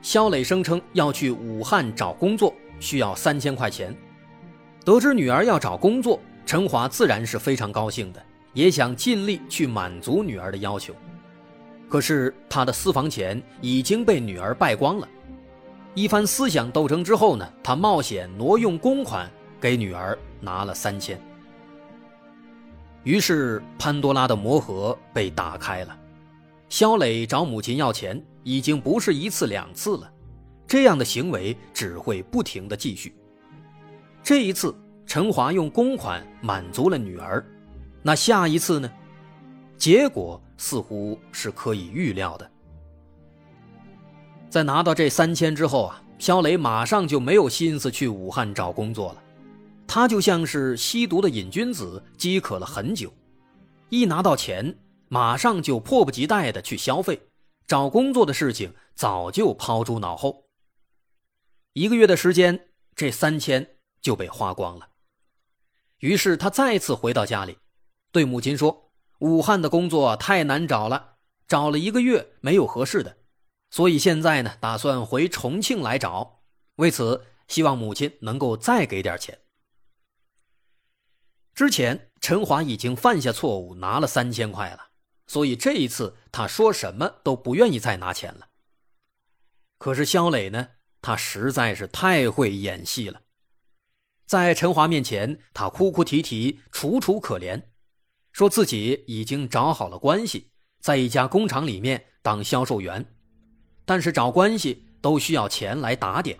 肖磊声称要去武汉找工作，需要三千块钱。得知女儿要找工作，陈华自然是非常高兴的，也想尽力去满足女儿的要求。可是他的私房钱已经被女儿败光了。一番思想斗争之后呢，他冒险挪用公款给女儿拿了三千。于是潘多拉的魔盒被打开了。肖磊找母亲要钱已经不是一次两次了，这样的行为只会不停的继续。这一次，陈华用公款满足了女儿，那下一次呢？结果似乎是可以预料的。在拿到这三千之后啊，肖磊马上就没有心思去武汉找工作了，他就像是吸毒的瘾君子，饥渴了很久，一拿到钱。马上就迫不及待的去消费，找工作的事情早就抛诸脑后。一个月的时间，这三千就被花光了。于是他再次回到家里，对母亲说：“武汉的工作太难找了，找了一个月没有合适的，所以现在呢，打算回重庆来找。为此，希望母亲能够再给点钱。”之前陈华已经犯下错误，拿了三千块了。所以这一次，他说什么都不愿意再拿钱了。可是肖磊呢？他实在是太会演戏了，在陈华面前，他哭哭啼啼、楚楚可怜，说自己已经找好了关系，在一家工厂里面当销售员，但是找关系都需要钱来打点，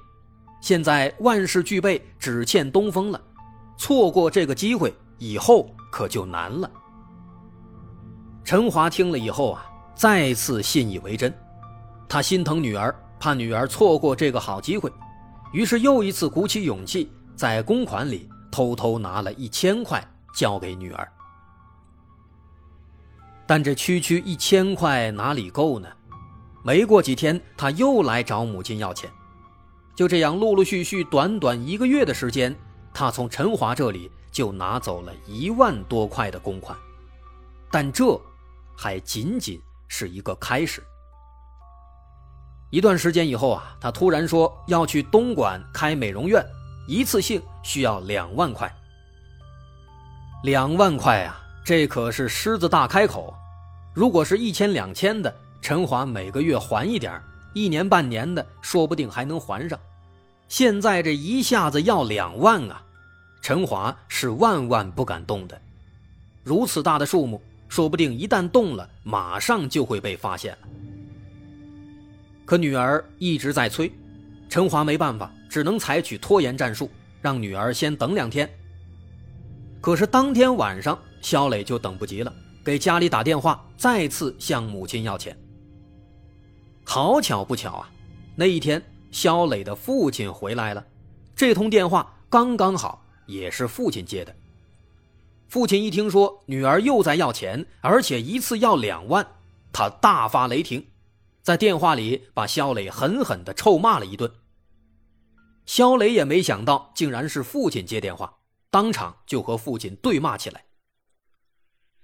现在万事俱备，只欠东风了，错过这个机会，以后可就难了。陈华听了以后啊，再次信以为真。他心疼女儿，怕女儿错过这个好机会，于是又一次鼓起勇气，在公款里偷偷拿了一千块交给女儿。但这区区一千块哪里够呢？没过几天，他又来找母亲要钱。就这样，陆陆续续，短短一个月的时间，他从陈华这里就拿走了一万多块的公款。但这。还仅仅是一个开始。一段时间以后啊，他突然说要去东莞开美容院，一次性需要两万块。两万块啊，这可是狮子大开口。如果是一千两千的，陈华每个月还一点一年半年的，说不定还能还上。现在这一下子要两万啊，陈华是万万不敢动的。如此大的数目。说不定一旦动了，马上就会被发现了。可女儿一直在催，陈华没办法，只能采取拖延战术，让女儿先等两天。可是当天晚上，肖磊就等不及了，给家里打电话，再次向母亲要钱。好巧不巧啊，那一天肖磊的父亲回来了，这通电话刚刚好，也是父亲接的。父亲一听说女儿又在要钱，而且一次要两万，他大发雷霆，在电话里把肖磊狠狠地臭骂了一顿。肖磊也没想到，竟然是父亲接电话，当场就和父亲对骂起来。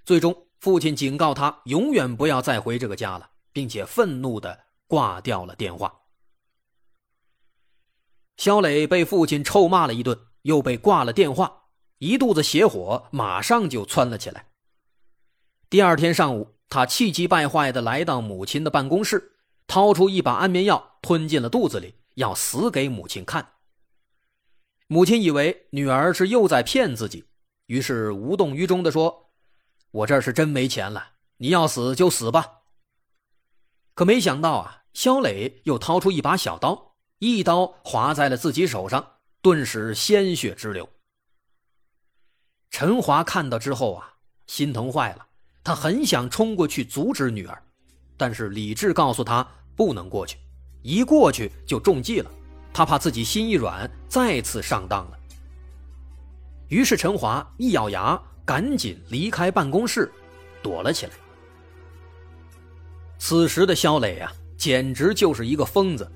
最终，父亲警告他永远不要再回这个家了，并且愤怒地挂掉了电话。肖磊被父亲臭骂了一顿，又被挂了电话。一肚子邪火马上就窜了起来。第二天上午，他气急败坏地来到母亲的办公室，掏出一把安眠药吞进了肚子里，要死给母亲看。母亲以为女儿是又在骗自己，于是无动于衷地说：“我这是真没钱了，你要死就死吧。”可没想到啊，肖磊又掏出一把小刀，一刀划在了自己手上，顿时鲜血直流。陈华看到之后啊，心疼坏了，他很想冲过去阻止女儿，但是理智告诉他不能过去，一过去就中计了。他怕自己心一软，再次上当了。于是陈华一咬牙，赶紧离开办公室，躲了起来。此时的肖磊啊，简直就是一个疯子。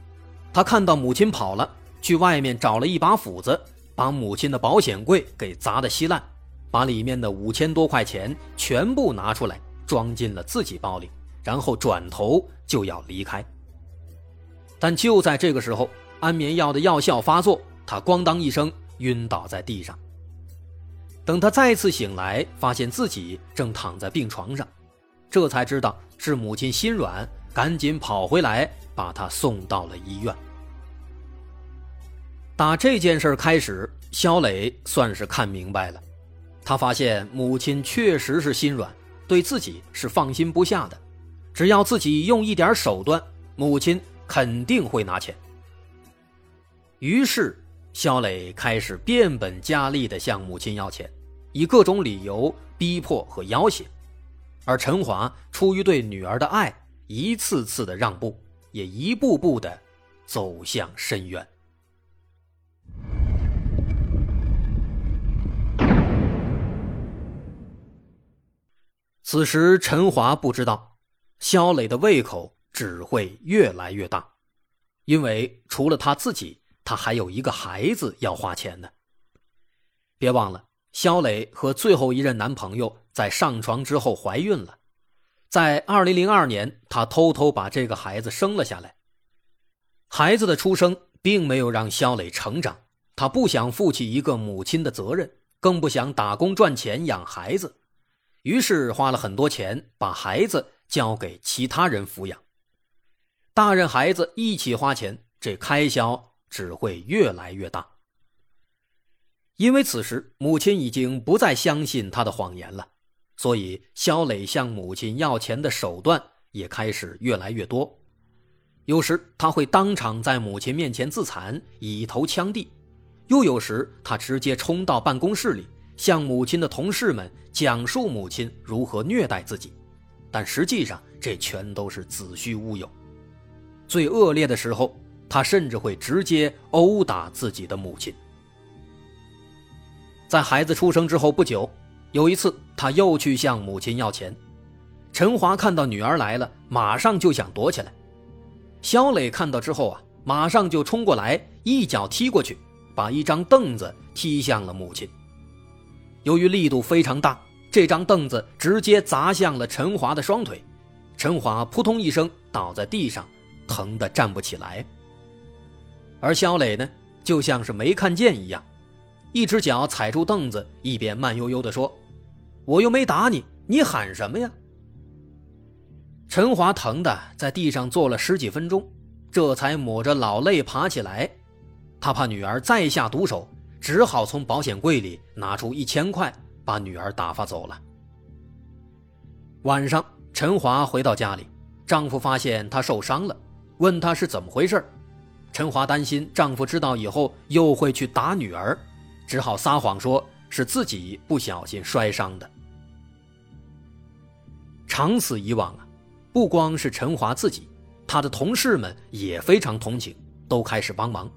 他看到母亲跑了，去外面找了一把斧子，把母亲的保险柜给砸得稀烂，把里面的五千多块钱全部拿出来，装进了自己包里，然后转头就要离开。但就在这个时候，安眠药的药效发作，他咣当一声晕倒在地上。等他再次醒来，发现自己正躺在病床上，这才知道是母亲心软，赶紧跑回来把他送到了医院。打这件事开始，肖磊算是看明白了，他发现母亲确实是心软，对自己是放心不下的，只要自己用一点手段，母亲肯定会拿钱。于是，肖磊开始变本加厉地向母亲要钱，以各种理由逼迫和要挟，而陈华出于对女儿的爱，一次次的让步，也一步步的走向深渊。此时，陈华不知道，肖磊的胃口只会越来越大，因为除了他自己。他还有一个孩子要花钱呢。别忘了，肖磊和最后一任男朋友在上床之后怀孕了，在二零零二年，他偷偷把这个孩子生了下来。孩子的出生并没有让肖磊成长，他不想负起一个母亲的责任，更不想打工赚钱养孩子，于是花了很多钱把孩子交给其他人抚养。大人孩子一起花钱，这开销。只会越来越大，因为此时母亲已经不再相信他的谎言了，所以肖磊向母亲要钱的手段也开始越来越多。有时他会当场在母亲面前自残，以头枪地；又有时他直接冲到办公室里，向母亲的同事们讲述母亲如何虐待自己，但实际上这全都是子虚乌有。最恶劣的时候。他甚至会直接殴打自己的母亲。在孩子出生之后不久，有一次他又去向母亲要钱。陈华看到女儿来了，马上就想躲起来。肖磊看到之后啊，马上就冲过来，一脚踢过去，把一张凳子踢向了母亲。由于力度非常大，这张凳子直接砸向了陈华的双腿，陈华扑通一声倒在地上，疼得站不起来。而肖磊呢，就像是没看见一样，一只脚踩住凳子，一边慢悠悠地说：“我又没打你，你喊什么呀？”陈华疼的在地上坐了十几分钟，这才抹着老泪爬起来。他怕女儿再下毒手，只好从保险柜里拿出一千块，把女儿打发走了。晚上，陈华回到家里，丈夫发现她受伤了，问她是怎么回事陈华担心丈夫知道以后又会去打女儿，只好撒谎说是自己不小心摔伤的。长此以往啊，不光是陈华自己，他的同事们也非常同情，都开始帮忙。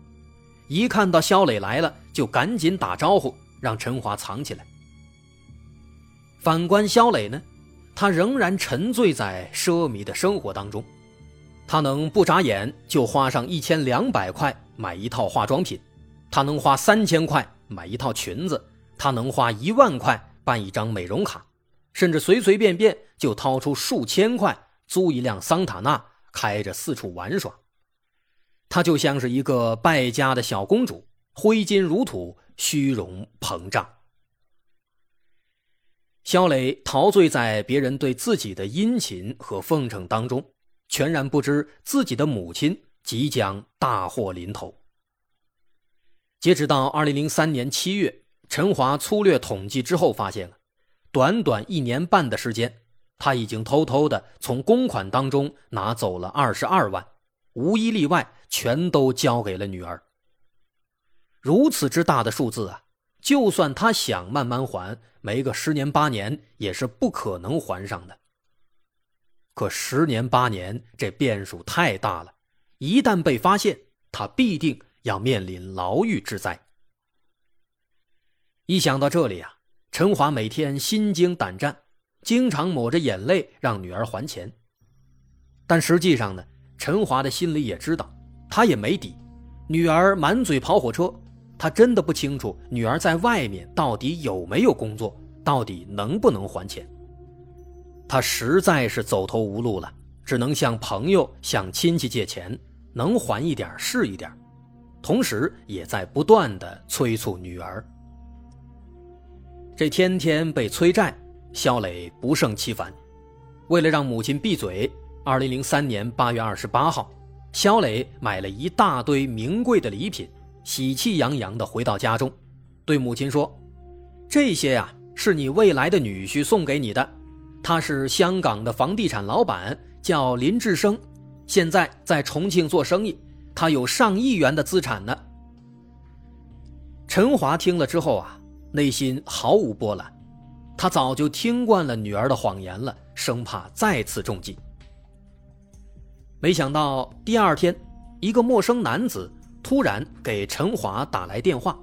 一看到肖磊来了，就赶紧打招呼，让陈华藏起来。反观肖磊呢，他仍然沉醉在奢靡的生活当中。他能不眨眼就花上一千两百块买一套化妆品，他能花三千块买一套裙子，他能花一万块办一张美容卡，甚至随随便便就掏出数千块租一辆桑塔纳，开着四处玩耍。她就像是一个败家的小公主，挥金如土，虚荣膨胀。肖磊陶醉在别人对自己的殷勤和奉承当中。全然不知自己的母亲即将大祸临头。截止到二零零三年七月，陈华粗略统计之后发现了，短短一年半的时间，他已经偷偷的从公款当中拿走了二十二万，无一例外，全都交给了女儿。如此之大的数字啊，就算他想慢慢还，没个十年八年也是不可能还上的。可十年八年，这变数太大了，一旦被发现，他必定要面临牢狱之灾。一想到这里啊，陈华每天心惊胆战，经常抹着眼泪让女儿还钱。但实际上呢，陈华的心里也知道，他也没底。女儿满嘴跑火车，他真的不清楚女儿在外面到底有没有工作，到底能不能还钱。他实在是走投无路了，只能向朋友、向亲戚借钱，能还一点是一点，同时也在不断的催促女儿。这天天被催债，肖磊不胜其烦。为了让母亲闭嘴，二零零三年八月二十八号。肖磊买了一大堆名贵的礼品，喜气洋洋地回到家中，对母亲说：“这些呀，是你未来的女婿送给你的。他是香港的房地产老板，叫林志生，现在在重庆做生意，他有上亿元的资产呢。”陈华听了之后啊，内心毫无波澜，他早就听惯了女儿的谎言了，生怕再次中计。没想到第二天，一个陌生男子突然给陈华打来电话。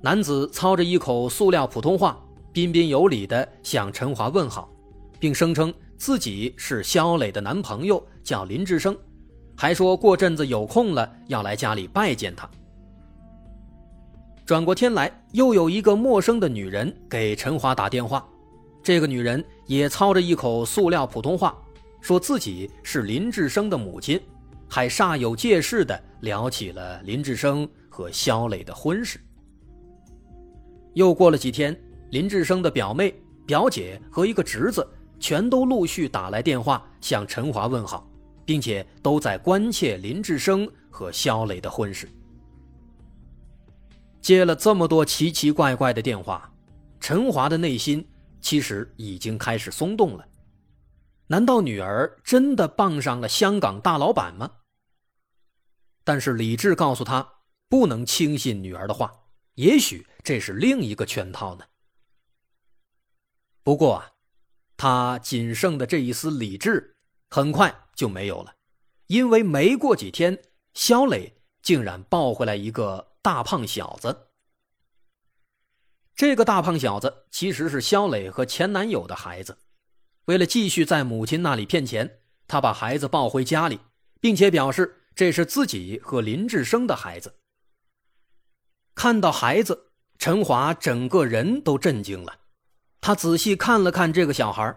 男子操着一口塑料普通话，彬彬有礼地向陈华问好，并声称自己是肖磊的男朋友，叫林志生，还说过阵子有空了要来家里拜见他。转过天来，又有一个陌生的女人给陈华打电话，这个女人也操着一口塑料普通话。说自己是林志生的母亲，还煞有介事地聊起了林志生和肖磊的婚事。又过了几天，林志生的表妹、表姐和一个侄子全都陆续打来电话向陈华问好，并且都在关切林志生和肖磊的婚事。接了这么多奇奇怪怪的电话，陈华的内心其实已经开始松动了。难道女儿真的傍上了香港大老板吗？但是理智告诉他不能轻信女儿的话，也许这是另一个圈套呢。不过啊，他仅剩的这一丝理智很快就没有了，因为没过几天，肖磊竟然抱回来一个大胖小子。这个大胖小子其实是肖磊和前男友的孩子。为了继续在母亲那里骗钱，他把孩子抱回家里，并且表示这是自己和林志生的孩子。看到孩子，陈华整个人都震惊了。他仔细看了看这个小孩，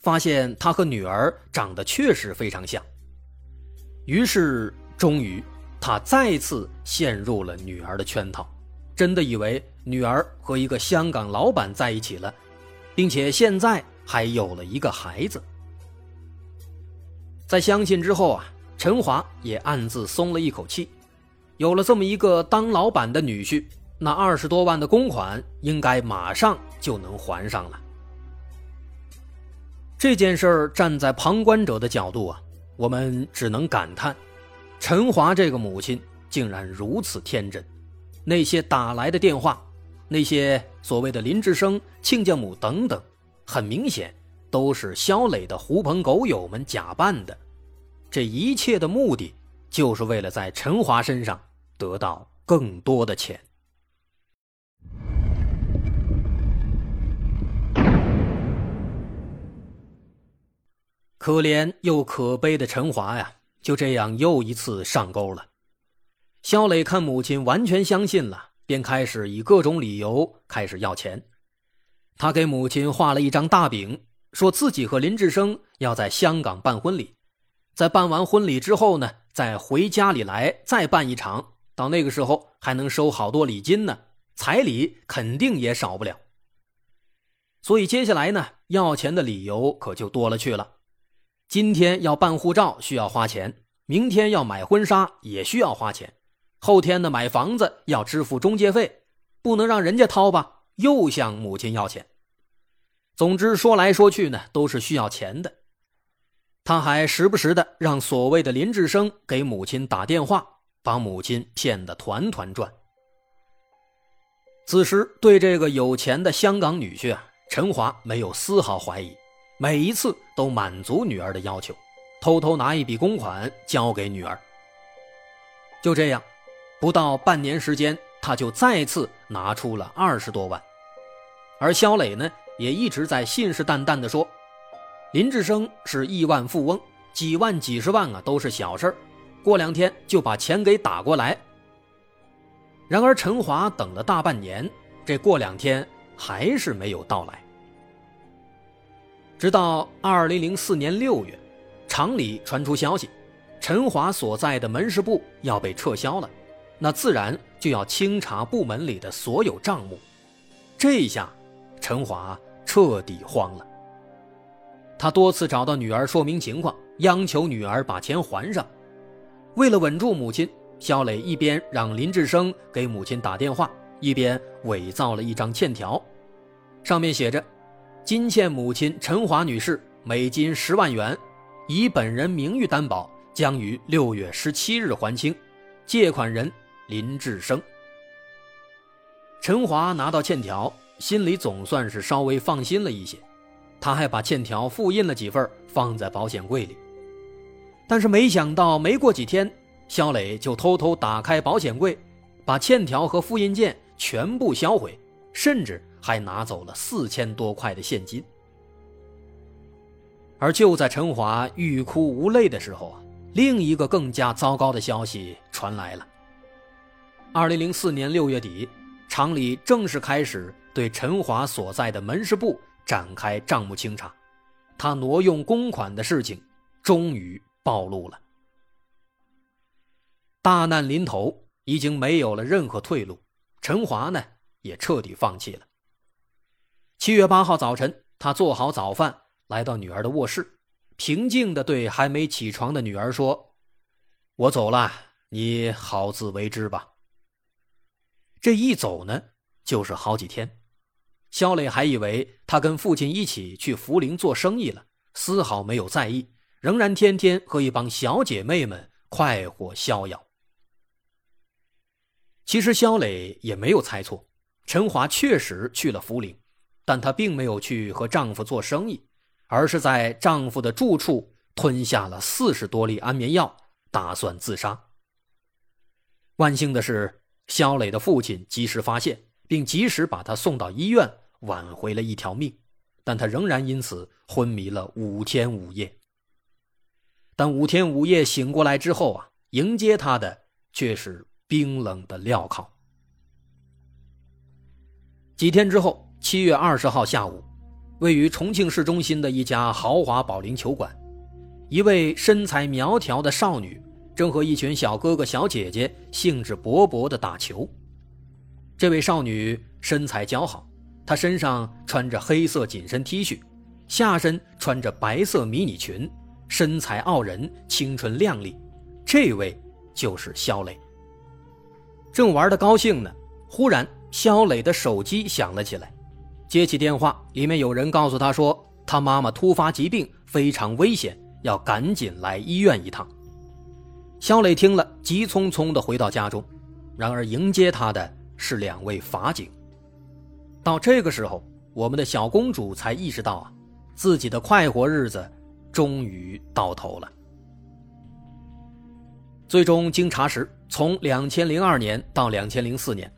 发现他和女儿长得确实非常像。于是，终于，他再次陷入了女儿的圈套，真的以为女儿和一个香港老板在一起了，并且现在。还有了一个孩子，在相信之后啊，陈华也暗自松了一口气，有了这么一个当老板的女婿，那二十多万的公款应该马上就能还上了。这件事儿站在旁观者的角度啊，我们只能感叹，陈华这个母亲竟然如此天真，那些打来的电话，那些所谓的林志生亲家母等等。很明显，都是肖磊的狐朋狗友们假扮的，这一切的目的就是为了在陈华身上得到更多的钱。可怜又可悲的陈华呀，就这样又一次上钩了。肖磊看母亲完全相信了，便开始以各种理由开始要钱。他给母亲画了一张大饼，说自己和林志生要在香港办婚礼，在办完婚礼之后呢，再回家里来再办一场，到那个时候还能收好多礼金呢，彩礼肯定也少不了。所以接下来呢，要钱的理由可就多了去了。今天要办护照需要花钱，明天要买婚纱也需要花钱，后天呢买房子要支付中介费，不能让人家掏吧。又向母亲要钱，总之说来说去呢，都是需要钱的。他还时不时的让所谓的林志生给母亲打电话，把母亲骗得团团转。此时对这个有钱的香港女婿啊，陈华没有丝毫怀疑，每一次都满足女儿的要求，偷偷拿一笔公款交给女儿，就这样，不到半年时间，他就再次拿出了二十多万。而肖磊呢，也一直在信誓旦旦地说，林志生是亿万富翁，几万几十万啊都是小事儿，过两天就把钱给打过来。然而陈华等了大半年，这过两天还是没有到来。直到二零零四年六月，厂里传出消息，陈华所在的门市部要被撤销了，那自然就要清查部门里的所有账目。这一下。陈华彻底慌了，他多次找到女儿说明情况，央求女儿把钱还上。为了稳住母亲，肖磊一边让林志生给母亲打电话，一边伪造了一张欠条，上面写着：“今欠母亲陈华女士每金十万元，以本人名誉担保，将于六月十七日还清。借款人林志生。”陈华拿到欠条。心里总算是稍微放心了一些，他还把欠条复印了几份放在保险柜里。但是没想到，没过几天，肖磊就偷偷打开保险柜，把欠条和复印件全部销毁，甚至还拿走了四千多块的现金。而就在陈华欲哭无泪的时候啊，另一个更加糟糕的消息传来了。二零零四年六月底，厂里正式开始。对陈华所在的门市部展开账目清查，他挪用公款的事情终于暴露了。大难临头，已经没有了任何退路，陈华呢也彻底放弃了。七月八号早晨，他做好早饭，来到女儿的卧室，平静地对还没起床的女儿说：“我走了，你好自为之吧。”这一走呢，就是好几天。肖磊还以为他跟父亲一起去涪陵做生意了，丝毫没有在意，仍然天天和一帮小姐妹们快活逍遥。其实肖磊也没有猜错，陈华确实去了涪陵，但她并没有去和丈夫做生意，而是在丈夫的住处吞下了四十多粒安眠药，打算自杀。万幸的是，肖磊的父亲及时发现。并及时把他送到医院，挽回了一条命，但他仍然因此昏迷了五天五夜。但五天五夜醒过来之后啊，迎接他的却是冰冷的镣铐。几天之后，七月二十号下午，位于重庆市中心的一家豪华保龄球馆，一位身材苗条的少女正和一群小哥哥小姐姐兴致勃勃地打球。这位少女身材姣好，她身上穿着黑色紧身 T 恤，下身穿着白色迷你裙，身材傲人，青春靓丽。这位就是肖磊。正玩的高兴呢，忽然肖磊的手机响了起来，接起电话，里面有人告诉他说，他妈妈突发疾病，非常危险，要赶紧来医院一趟。肖磊听了，急匆匆地回到家中，然而迎接他的。是两位法警。到这个时候，我们的小公主才意识到啊，自己的快活日子终于到头了。最终经查实，从两千零二年到两千零四年，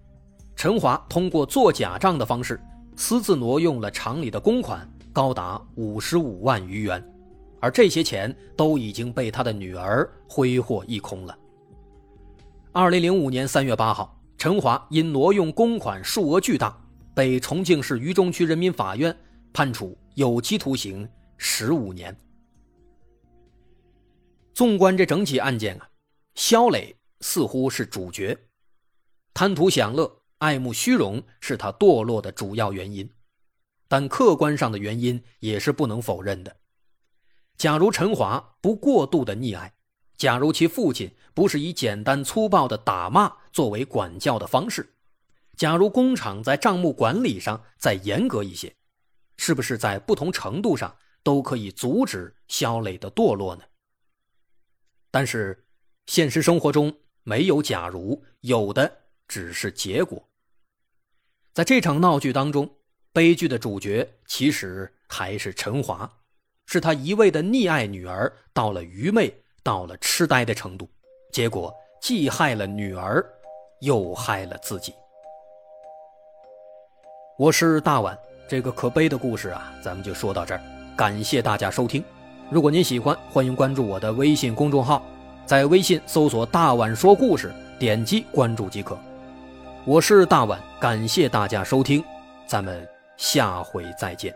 陈华通过做假账的方式，私自挪用了厂里的公款高达五十五万余元，而这些钱都已经被他的女儿挥霍一空了。二零零五年三月八号。陈华因挪用公款数额巨大，被重庆市渝中区人民法院判处有期徒刑十五年。纵观这整起案件啊，肖磊似乎是主角，贪图享乐、爱慕虚荣是他堕落的主要原因，但客观上的原因也是不能否认的。假如陈华不过度的溺爱。假如其父亲不是以简单粗暴的打骂作为管教的方式，假如工厂在账目管理上再严格一些，是不是在不同程度上都可以阻止肖磊的堕落呢？但是，现实生活中没有假如，有的只是结果。在这场闹剧当中，悲剧的主角其实还是陈华，是他一味的溺爱女儿，到了愚昧。到了痴呆的程度，结果既害了女儿，又害了自己。我是大碗，这个可悲的故事啊，咱们就说到这儿。感谢大家收听，如果您喜欢，欢迎关注我的微信公众号，在微信搜索“大碗说故事”，点击关注即可。我是大碗，感谢大家收听，咱们下回再见。